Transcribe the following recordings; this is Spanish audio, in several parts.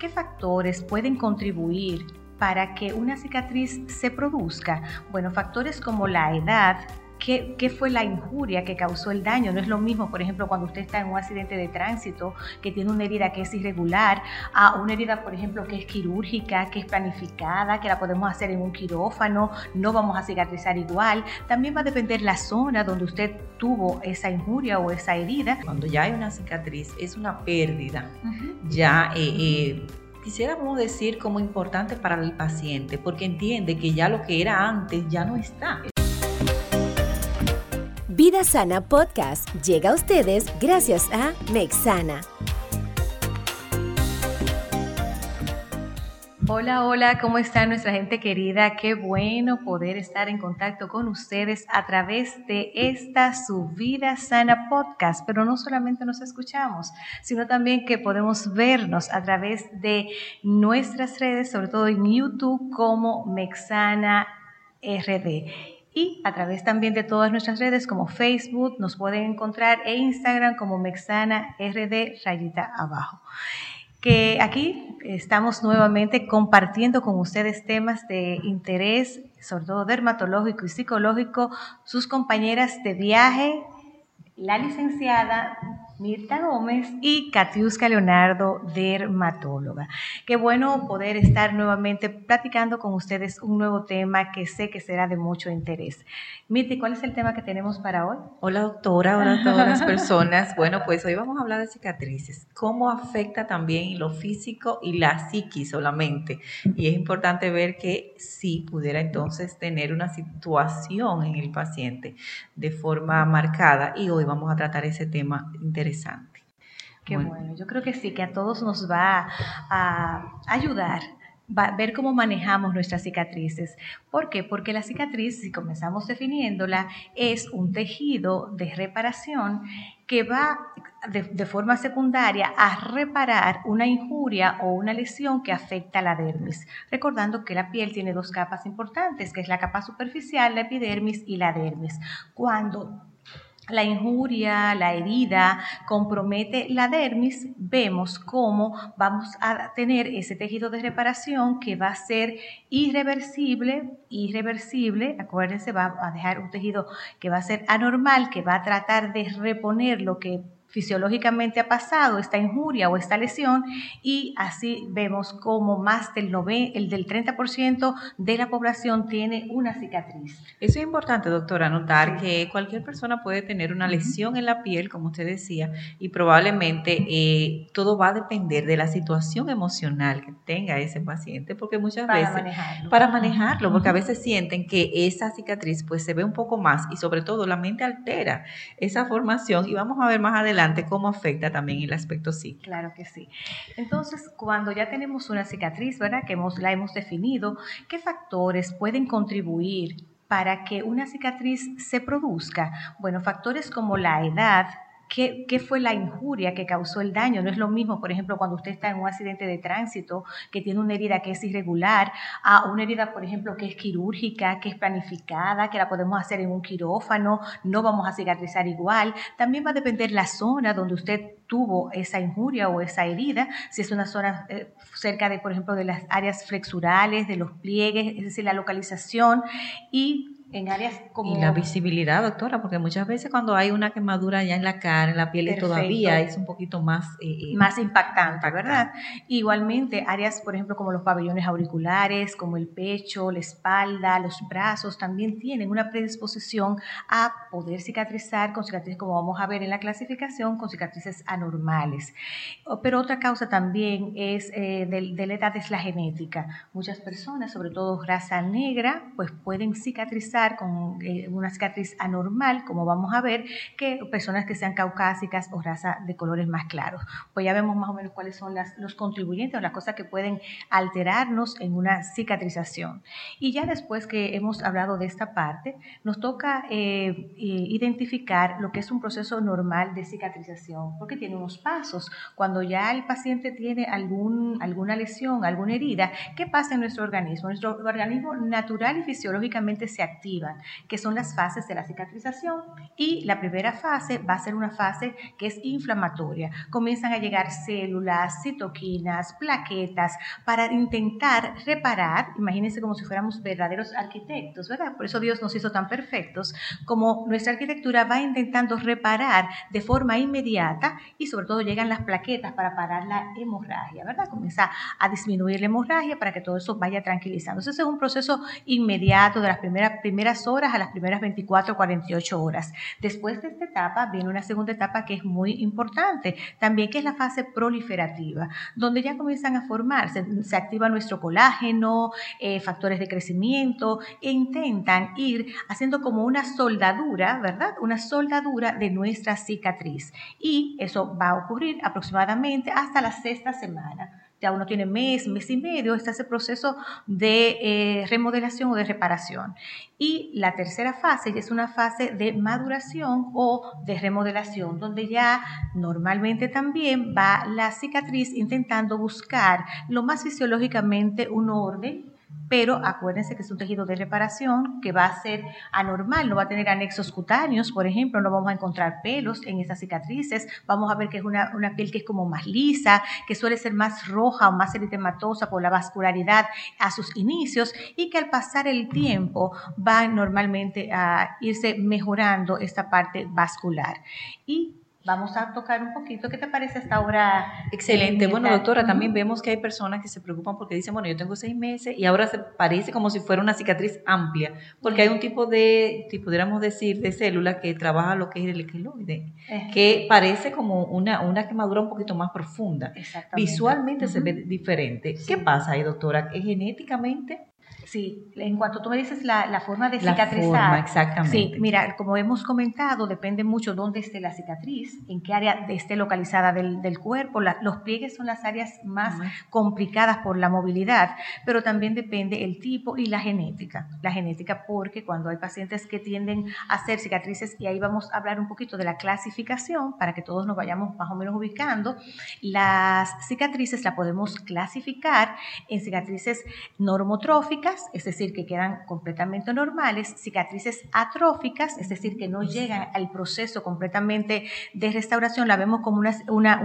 ¿qué factores pueden contribuir para que una cicatriz se produzca? Bueno, factores como la edad, ¿Qué, fue la injuria que causó el daño. No es lo mismo, por ejemplo, cuando usted está en un accidente de tránsito, que tiene una herida que es irregular, a una herida, por ejemplo, que es quirúrgica, que es planificada, que la podemos hacer en un quirófano, no vamos a cicatrizar igual. También va a depender la zona donde usted tuvo esa injuria o esa herida. Cuando ya hay una cicatriz, es una pérdida. Ya eh, eh, quisiéramos decir como importante para el paciente, porque entiende que ya lo que era antes ya no está. Vida Sana Podcast llega a ustedes gracias a Mexana. Hola, hola, ¿cómo está nuestra gente querida? Qué bueno poder estar en contacto con ustedes a través de esta su Vida Sana Podcast. Pero no solamente nos escuchamos, sino también que podemos vernos a través de nuestras redes, sobre todo en YouTube como Mexana RD y a través también de todas nuestras redes como Facebook, nos pueden encontrar e Instagram como Mexana RD rayita abajo. Que aquí estamos nuevamente compartiendo con ustedes temas de interés, sobre todo dermatológico y psicológico, sus compañeras de viaje, la licenciada Mirta Gómez y Katiuska Leonardo, dermatóloga. Qué bueno poder estar nuevamente platicando con ustedes un nuevo tema que sé que será de mucho interés. Mirta, ¿cuál es el tema que tenemos para hoy? Hola doctora, hola a todas las personas. Bueno, pues hoy vamos a hablar de cicatrices, cómo afecta también lo físico y la psiquis solamente. Y es importante ver que sí pudiera entonces tener una situación en el paciente de forma marcada y hoy vamos a tratar ese tema interesante interesante. Qué bueno. yo creo que sí, que a todos nos va a ayudar a ver cómo manejamos nuestras cicatrices. ¿Por qué? Porque la cicatriz, si comenzamos definiéndola, es un tejido de reparación que va de, de, forma secundaria a reparar una injuria o una lesión que afecta a la dermis. Recordando que la piel tiene dos capas importantes, que es la capa superficial, la epidermis y la dermis. Cuando la injuria, la herida compromete la dermis, vemos cómo vamos a tener ese tejido de reparación que va a ser irreversible, irreversible, acuérdense, va a dejar un tejido que va a ser anormal, que va a tratar de reponer lo que fisiológicamente ha pasado esta injuria o esta lesión y así vemos como más del, el del 30% de la población tiene una cicatriz. Eso es importante, doctora, notar que cualquier persona puede tener una lesión en la piel, como usted decía, y probablemente eh, todo va a depender de la situación emocional que tenga ese paciente, porque muchas para veces... Manejarlo. Para manejarlo. porque a veces sienten que esa cicatriz pues se ve un poco más y sobre todo la mente altera esa formación y vamos a ver más adelante cómo afecta también el aspecto psíquico. Claro que sí. Entonces, cuando ya tenemos una cicatriz, ¿verdad? Que hemos, la hemos definido, ¿qué factores pueden contribuir para que una cicatriz se produzca? Bueno, factores como la edad, ¿Qué, fue la injuria que causó el daño? No es lo mismo, por ejemplo, cuando usted está en un accidente de tránsito, que tiene una herida que es irregular, a una herida, por ejemplo, que es quirúrgica, que es planificada, que la podemos hacer en un quirófano, no vamos a cicatrizar igual. También va a depender la zona donde usted tuvo esa injuria o esa herida, si es una zona eh, cerca de, por ejemplo, de las áreas flexurales, de los pliegues, es decir, la localización y en áreas como... Y la visibilidad, doctora, porque muchas veces cuando hay una quemadura ya en la cara, en la piel todavía es un poquito más... Eh, eh, más impactante, ¿verdad? Igualmente, áreas, por ejemplo, como los pabellones auriculares, como el pecho, la espalda, los brazos, también tienen una predisposición a poder cicatrizar con cicatrices, como vamos a ver en la clasificación, con cicatrices anormales. Pero otra causa también es eh, de, de la edad es la genética. Muchas personas, sobre todo raza negra, pues pueden cicatrizar con eh, una cicatriz anormal, como vamos a ver, que personas que sean caucásicas o raza de colores más claros. Pues ya vemos más o menos cuáles son los contribuyentes o las cosas que pueden alterarnos en una cicatrización. Y ya después que hemos hablado de esta parte, nos toca eh, eh, identificar lo que es un proceso normal de cicatrización, porque tiene unos pasos. Cuando ya el paciente tiene algún, alguna lesión, alguna herida, ¿qué pasa en nuestro organismo? Nuestro organismo natural y fisiológicamente se activa activan, que son las fases de la cicatrización. Y la primera fase va a ser una fase que es inflamatoria. Comienzan a llegar células, citoquinas, plaquetas, para intentar reparar, imagínense como si fuéramos verdaderos arquitectos, ¿verdad? Por eso Dios nos hizo tan perfectos, como nuestra arquitectura va intentando reparar de forma inmediata y sobre todo llegan las plaquetas para parar la hemorragia, ¿verdad? Comienza a disminuir la hemorragia para que todo eso vaya tranquilizando. Ese es un proceso inmediato de las primeras, primeras horas a las primeras 24 o 48 horas. Después de esta etapa viene una segunda etapa que es muy importante, también que es la fase proliferativa, donde ya comienzan a formarse, se activa nuestro colágeno, eh, factores de crecimiento e intentan ir haciendo como una soldadura, ¿verdad? Una soldadura de nuestra cicatriz. Y eso va a ocurrir aproximadamente hasta la sexta semana ya uno tiene mes, mes y medio, está ese proceso de eh, remodelación o de reparación. Y la tercera fase es una fase de maduración o de remodelación, donde ya normalmente también va la cicatriz intentando buscar lo más fisiológicamente un orden pero acuérdense que es un tejido de reparación que va a ser anormal, no va a tener anexos cutáneos, por ejemplo, no vamos a encontrar pelos en esas cicatrices, vamos a ver que es una, piel que es como más lisa, que suele ser más roja o más eritematosa por la vascularidad a sus inicios y que al pasar el tiempo va normalmente a irse mejorando esta parte vascular. Y Vamos a tocar un poquito. ¿Qué te parece esta obra? Excelente. Bueno, doctora, también vemos que hay personas que se preocupan porque dicen, bueno, yo tengo seis meses y ahora se parece como si fuera una cicatriz amplia, porque hay un tipo de, si pudiéramos decir, de célula que trabaja lo que es el queloide, que parece como una, una quemadura un poquito más profunda. Visualmente se ve diferente. ¿Qué pasa ahí, doctora? ¿Genéticamente? Sí, en cuanto tú me dices la, forma de cicatrizar. exactamente. Sí, mira, como hemos comentado, depende mucho dónde esté la cicatriz, en qué área esté localizada del, cuerpo. los pliegues son las áreas más complicadas por la movilidad, pero también depende el tipo y la genética. La genética, porque cuando hay pacientes que tienden a hacer cicatrices, y ahí vamos a hablar un poquito de la clasificación para que todos nos vayamos más o menos ubicando, las cicatrices las podemos clasificar en cicatrices normotróficas es decir, que quedan completamente normales, cicatrices atróficas, es decir, que no llegan al proceso completamente de restauración, la vemos como una,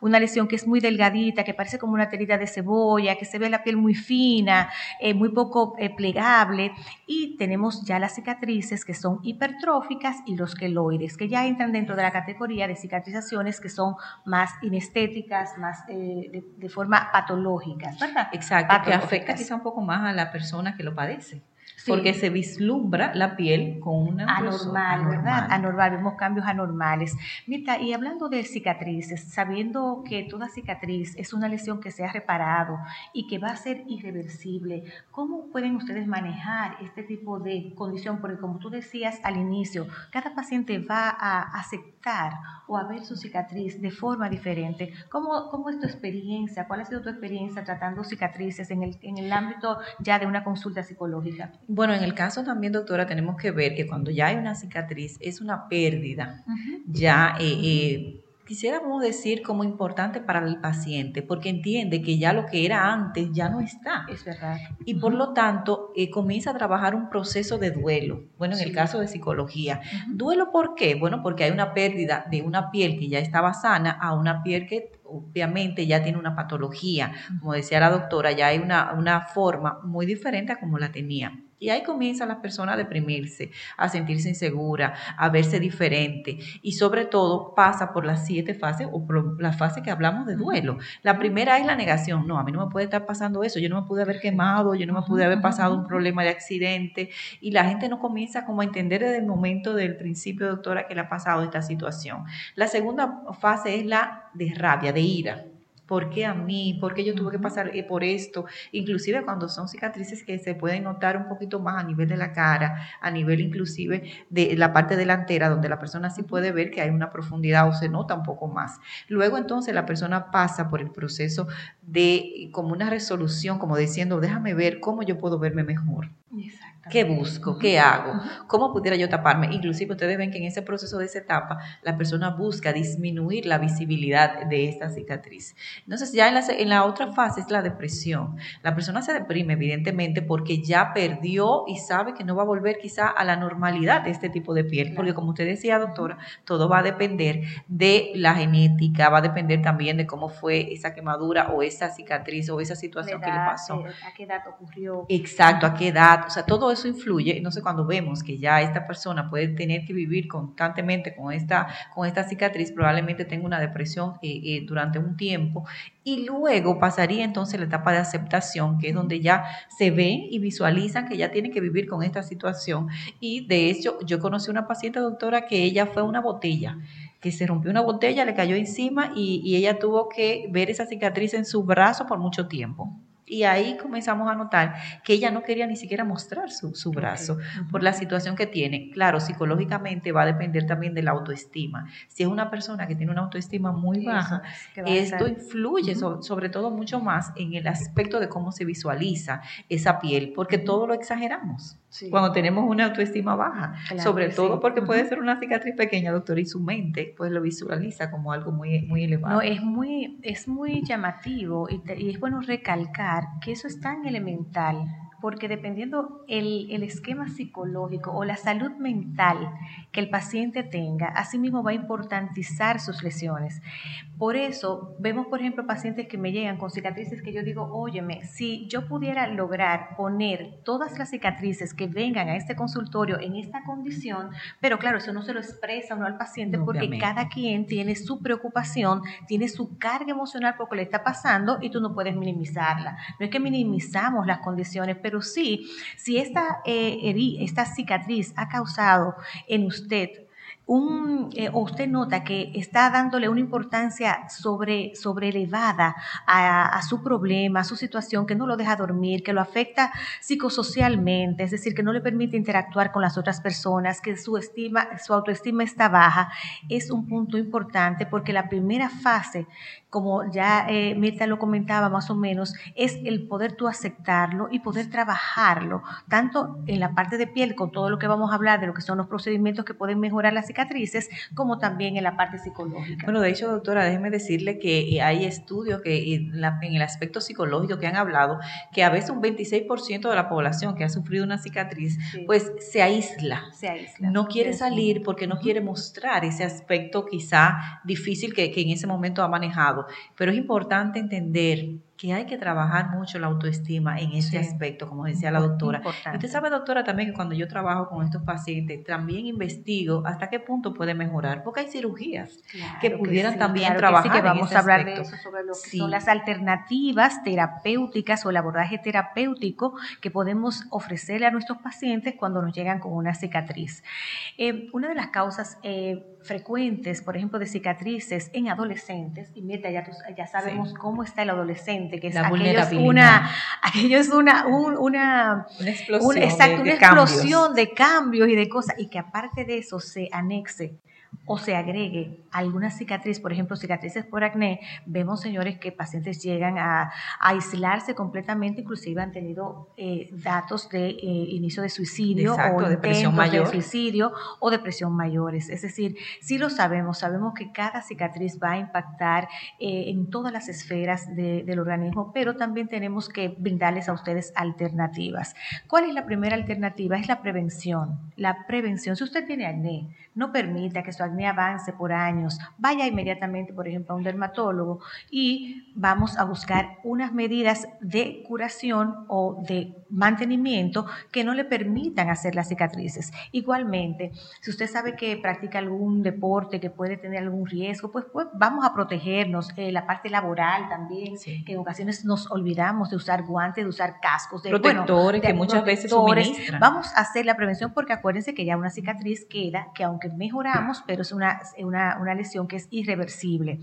una, lesión que es muy delgadita, que parece como una terida de cebolla, que se ve la piel muy fina, eh, muy poco eh, plegable, y tenemos ya las cicatrices que son hipertróficas y los queloides, que ya entran dentro de la categoría de cicatrizaciones que son más inestéticas, más eh, de, forma patológica, ¿verdad? Exacto, que afecta quizá un poco más a la persona que lo padece. Porque se vislumbra la piel con una anormal, ¿verdad? Anormal, vemos cambios anormales. Mira, y hablando de cicatrices, sabiendo que toda cicatriz es una lesión que se ha reparado y que va a ser irreversible, ¿cómo pueden ustedes manejar este tipo de condición? Porque como tú decías al inicio, cada paciente va a aceptar o a ver su cicatriz de forma diferente. ¿Cómo, cómo es tu experiencia? ¿Cuál ha sido tu experiencia tratando cicatrices en el, en el ámbito ya de una consulta psicológica? Bueno, en el caso también, doctora, tenemos que ver que cuando ya hay una cicatriz es una pérdida. Ya eh, eh, quisiéramos decir como importante para el paciente, porque entiende que ya lo que era antes ya no está. Es verdad. Y por lo tanto, eh, comienza a trabajar un proceso de duelo. Bueno, en el caso de psicología. ¿Duelo por qué? Bueno, porque hay una pérdida de una piel que ya estaba sana a una piel que obviamente ya tiene una patología. Como decía la doctora, ya hay una, una forma muy diferente a como la tenía. Y ahí comienza la persona a deprimirse, a sentirse insegura, a verse diferente. Y sobre todo pasa por las siete fases o por la fase que hablamos de duelo. La primera es la negación. No, a mí no me puede estar pasando eso. Yo no me pude haber quemado, yo no me pude haber pasado un problema de accidente. Y la gente no comienza como a entender desde el momento del principio, doctora, que le ha pasado esta situación. La segunda fase es la de rabia, de ira. ¿Por qué a mí? ¿Por qué yo tuve que pasar eh, por esto? Inclusive cuando son cicatrices que se pueden notar un poquito más a nivel de la cara, a nivel inclusive de la parte delantera, donde la persona sí puede ver que hay una profundidad o se nota un poco más. Luego entonces la persona pasa por el proceso de como una resolución, como diciendo, déjame ver cómo yo puedo verme mejor. Exacto. ¿Qué busco? ¿Qué hago? ¿Cómo pudiera yo taparme? Inclusive ustedes ven que en ese proceso de esa etapa la persona busca disminuir la visibilidad de esta cicatriz. Entonces ya en la, en la otra fase es la depresión. La persona se deprime evidentemente porque ya perdió y sabe que no va a volver quizá a la normalidad de este tipo de piel. Porque como usted decía, doctora, todo va a depender de la genética, va a depender también de cómo fue esa quemadura o esa cicatriz o esa situación que le pasó. ¿A qué edad ocurrió? Exacto, a qué edad. O sea, todo eso influye. Entonces, cuando vemos que ya esta persona puede tener que vivir constantemente con esta, con esta cicatriz, probablemente tenga una depresión eh, eh, durante un tiempo. Y luego pasaría entonces la etapa de aceptación, que es donde ya se ven y visualizan que ya tienen que vivir con esta situación. Y de hecho, yo conocí una paciente doctora que ella fue una botella que se rompió una botella, le cayó encima y, y ella tuvo que ver esa cicatriz en su brazo por mucho tiempo. Y ahí comenzamos a notar que ella no quería ni siquiera mostrar su, su brazo por la situación que tiene. Claro, psicológicamente va a depender también de la autoestima. Si es una persona que tiene una autoestima muy baja, esto influye sobre, todo mucho más en el aspecto de cómo se visualiza esa piel, porque todo lo exageramos cuando tenemos una autoestima baja. sobre todo porque puede ser una cicatriz pequeña, doctor, y su mente pues lo visualiza como algo muy, muy elevado. No, es muy, es muy llamativo y, y es bueno recalcar que eso es tan elemental porque dependiendo el, el, esquema psicológico o la salud mental que el paciente tenga, asimismo va a importantizar sus lesiones. Por eso vemos, por ejemplo, pacientes que me llegan con cicatrices que yo digo, óyeme, si yo pudiera lograr poner todas las cicatrices que vengan a este consultorio en esta condición, pero claro, eso no se lo expresa uno al paciente porque cada quien tiene su preocupación, tiene su carga emocional por lo que le está pasando y tú no puedes minimizarla. No es que minimizamos las condiciones, pero pero sí, si esta, eh, esta cicatriz ha causado en usted un, eh, usted nota que está dándole una importancia sobre, sobre elevada a, su problema, a su situación, que no lo deja dormir, que lo afecta psicosocialmente, es decir, que no le permite interactuar con las otras personas, que su, estima, su autoestima está baja, es un punto importante porque la primera fase como ya eh, Mirta lo comentaba más o menos, es el poder tú aceptarlo y poder trabajarlo, tanto en la parte de piel, con todo lo que vamos a hablar de lo que son los procedimientos que pueden mejorar las cicatrices, como también en la parte psicológica. Bueno, de hecho, doctora, déjeme decirle que eh, hay estudios que en, el aspecto psicológico que han hablado que a veces un 26% de la población que ha sufrido una cicatriz, pues se aísla. Se aísla. No quiere salir porque no quiere mostrar ese aspecto quizá difícil que en ese momento ha manejado pero es importante entender que hay que trabajar mucho la autoestima en ese aspecto, como decía la doctora. Usted sabe, doctora, también que cuando yo trabajo con estos pacientes, también investigo hasta qué punto puede mejorar, porque hay cirugías que pudieran también trabajar. Que vamos a hablar de eso, sobre lo que son las alternativas terapéuticas o el abordaje terapéutico que podemos ofrecerle a nuestros pacientes cuando nos llegan con una cicatriz. Eh, una de las causas eh, frecuentes, por ejemplo, de cicatrices en adolescentes, y mira, ya, ya sabemos cómo está el adolescente, que es, aquello es una, aquello es una, una, explosión, una explosión de cambios y de cosas, y que aparte de eso se anexe o se agregue alguna cicatriz, por ejemplo, cicatrices por acné, vemos, señores, que pacientes llegan a, aislarse completamente, inclusive han tenido eh, datos de eh, inicio de suicidio o depresión mayor. de suicidio o depresión mayores. Es decir, sí lo sabemos, sabemos que cada cicatriz va a impactar eh, en todas las esferas del organismo, pero también tenemos que brindarles a ustedes alternativas. ¿Cuál es la primera alternativa? Es la prevención. La prevención, si usted tiene acné, no permita que su acné avance por años, vaya inmediatamente, por ejemplo, a un dermatólogo y vamos a buscar unas medidas de curación o de mantenimiento que no le permitan hacer las cicatrices. Igualmente, si usted sabe que practica algún deporte que puede tener algún riesgo, pues, pues vamos a protegernos. Eh, la parte laboral también, que en ocasiones nos olvidamos de usar guantes, de usar cascos, de protectores que muchas veces suministran. Vamos a hacer la prevención porque acuérdense que ya una cicatriz queda, que aunque mejoramos, pero es una, una, una lesión que es irreversible.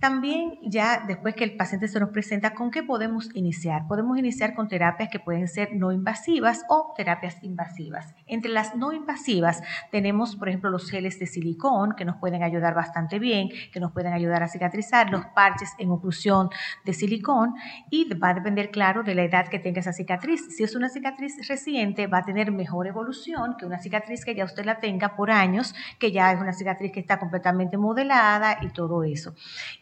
También ya después que el paciente se nos presenta, ¿con qué podemos iniciar? Podemos iniciar con terapias que pueden ser no invasivas o terapias invasivas. Entre las no invasivas tenemos, por ejemplo, los geles de silicón que nos pueden ayudar bastante bien, que nos pueden ayudar a cicatrizar, los parches en oclusión de silicón y va a depender, claro, de la edad que tenga esa cicatriz. Si es una cicatriz reciente, va a tener mejor evolución que una cicatriz que ya usted la tenga por años, que ya es una cicatriz que está completamente modelada y todo eso.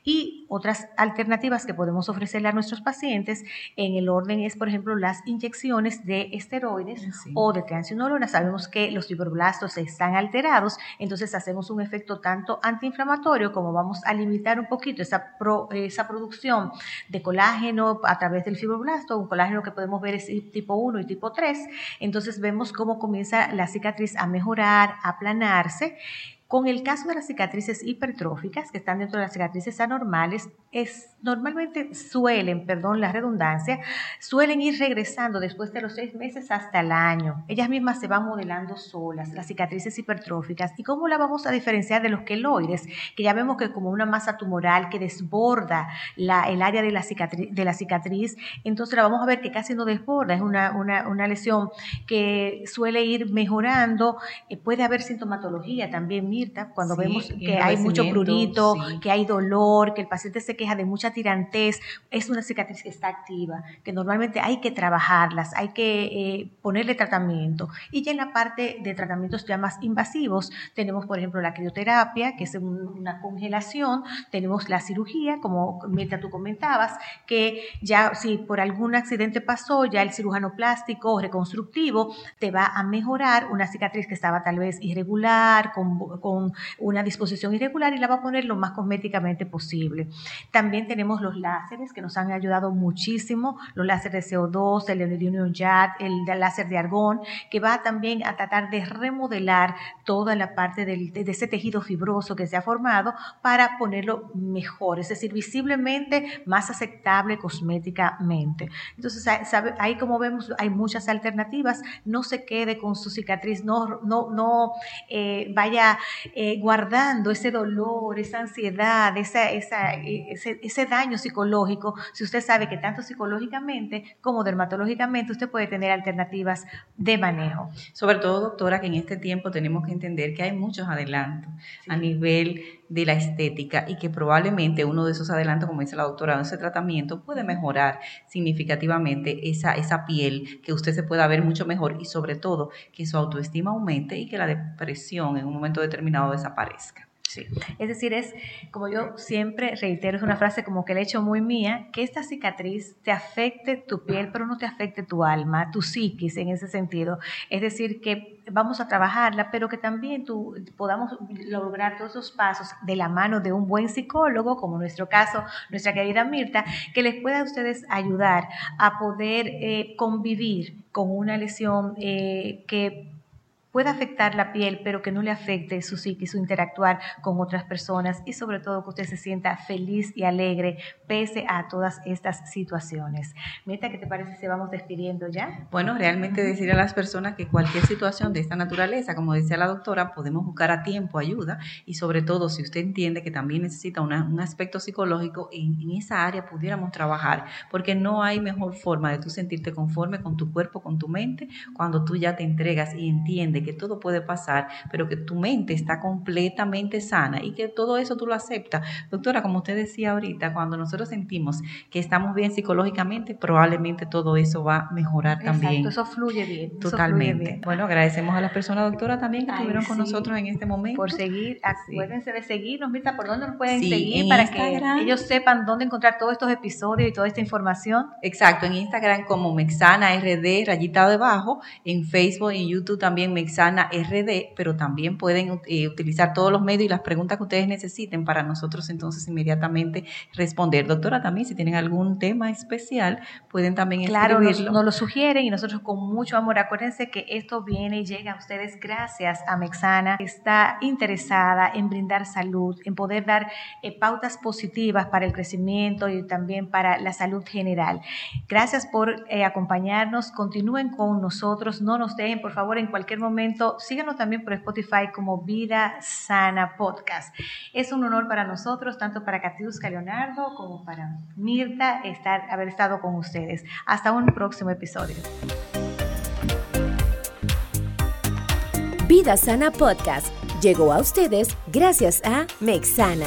Y otras alternativas que podemos ofrecerle a nuestros pacientes en el orden es, por ejemplo, las inyecciones de esteroides o de triancinolona. Sabemos que los fibroblastos están alterados, entonces hacemos un efecto tanto antiinflamatorio como vamos a limitar un poquito esa, esa producción de colágeno a través del fibroblasto, un colágeno que podemos ver es tipo 1 y tipo 3. Entonces vemos cómo comienza la cicatriz a mejorar, a aplanarse con el caso de las cicatrices hipertróficas, que están dentro de las cicatrices anormales, es, normalmente suelen, perdón la redundancia, suelen ir regresando después de los seis meses hasta el año. Ellas mismas se van modelando solas, las cicatrices hipertróficas. ¿Y cómo la vamos a diferenciar de los queloides? Que ya vemos que como una masa tumoral que desborda el área de la, cicatriz, entonces la vamos a ver que casi no desborda, es una lesión que suele ir mejorando, eh, puede haber sintomatología también cuando vemos que hay mucho prurito, que hay dolor, que el paciente se queja de mucha tirantez, es una cicatriz que está activa, que normalmente hay que trabajarlas, hay que eh, ponerle tratamiento. Y ya en la parte de tratamientos ya más invasivos, tenemos por ejemplo la crioterapia, que es una congelación, tenemos la cirugía, como Mirta tú comentabas, que ya si por algún accidente pasó, ya el cirujano plástico o reconstructivo te va a mejorar una cicatriz que estaba tal vez irregular, con con una disposición irregular y la va a poner lo más cosméticamente posible. También tenemos los láseres que nos han ayudado muchísimo, los láseres de CO2, el Union Jet, el láser de argón, que va también a tratar de remodelar toda la parte de ese tejido fibroso que se ha formado para ponerlo mejor, es decir, visiblemente más aceptable cosméticamente. Entonces, ahí como vemos, hay muchas alternativas, no se quede con su cicatriz, no, no, no eh, vaya eh, guardando ese dolor, esa ansiedad, esa, esa, ese, ese, daño psicológico, si usted sabe que tanto psicológicamente como dermatológicamente usted puede tener alternativas de manejo. Sobre todo, doctora, que en este tiempo tenemos que entender que hay muchos adelantos a nivel de la estética y que probablemente uno de esos adelantos, como dice la doctora, en ese tratamiento puede mejorar significativamente esa, esa piel, que usted se pueda ver mucho mejor y sobre todo que su autoestima aumente y que la depresión en un momento determinado desaparezca. Sí. Es decir, es como yo siempre reitero, es una frase como que le he hecho muy mía, que esta cicatriz te afecte tu piel, pero no te afecte tu alma, tu psiquis en ese sentido. Es decir, que vamos a trabajarla, pero que también tú podamos lograr todos esos pasos de la mano de un buen psicólogo, como en nuestro caso, nuestra querida Mirta, que les pueda a ustedes ayudar a poder eh, convivir con una lesión eh, que puede afectar la piel, pero que no le afecte su psique, su interactuar con otras personas y sobre todo que usted se sienta feliz y alegre pese a todas estas situaciones. Meta, ¿qué te parece si vamos despidiendo ya? Bueno, realmente decir a las personas que cualquier situación de esta naturaleza, como decía la doctora, podemos buscar a tiempo ayuda y sobre todo si usted entiende que también necesita un aspecto psicológico, en, en esa área pudiéramos trabajar, porque no hay mejor forma de tú sentirte conforme con tu cuerpo, con tu mente, cuando tú ya te entregas y entiendes que todo puede pasar, pero que tu mente está completamente sana y que todo eso tú lo aceptas. Doctora, como usted decía ahorita, cuando nosotros sentimos que estamos bien psicológicamente, probablemente todo eso va a mejorar también. eso fluye bien. Totalmente. Bueno, agradecemos a las personas, doctora, también que estuvieron con nosotros en este momento. Por seguir, acuérdense de seguirnos, Mirta, ¿por dónde nos pueden seguir para que ellos sepan dónde encontrar todos estos episodios y toda esta información? Exacto, en Instagram como Mexana RD, rayita debajo, en Facebook y en YouTube también Mexana RD, pero también pueden eh, utilizar todos los medios y las preguntas que ustedes necesiten para nosotros entonces inmediatamente responder. Doctora, también si tienen algún tema especial, pueden también claro, Nos, nos lo sugieren y nosotros con mucho amor. Acuérdense que esto viene y llega a ustedes gracias a Mexana, que está interesada en brindar salud, en poder dar eh, pautas positivas para el crecimiento y también para la salud general. Gracias por eh, acompañarnos, continúen con nosotros, no nos dejen por favor en cualquier momento síganos también por Spotify como Vida Sana Podcast. Es un honor para nosotros, tanto para Katiuska Leonardo como para Mirta, estar, haber estado con ustedes. Hasta un próximo episodio. Vida Sana Podcast llegó a ustedes gracias a Mexana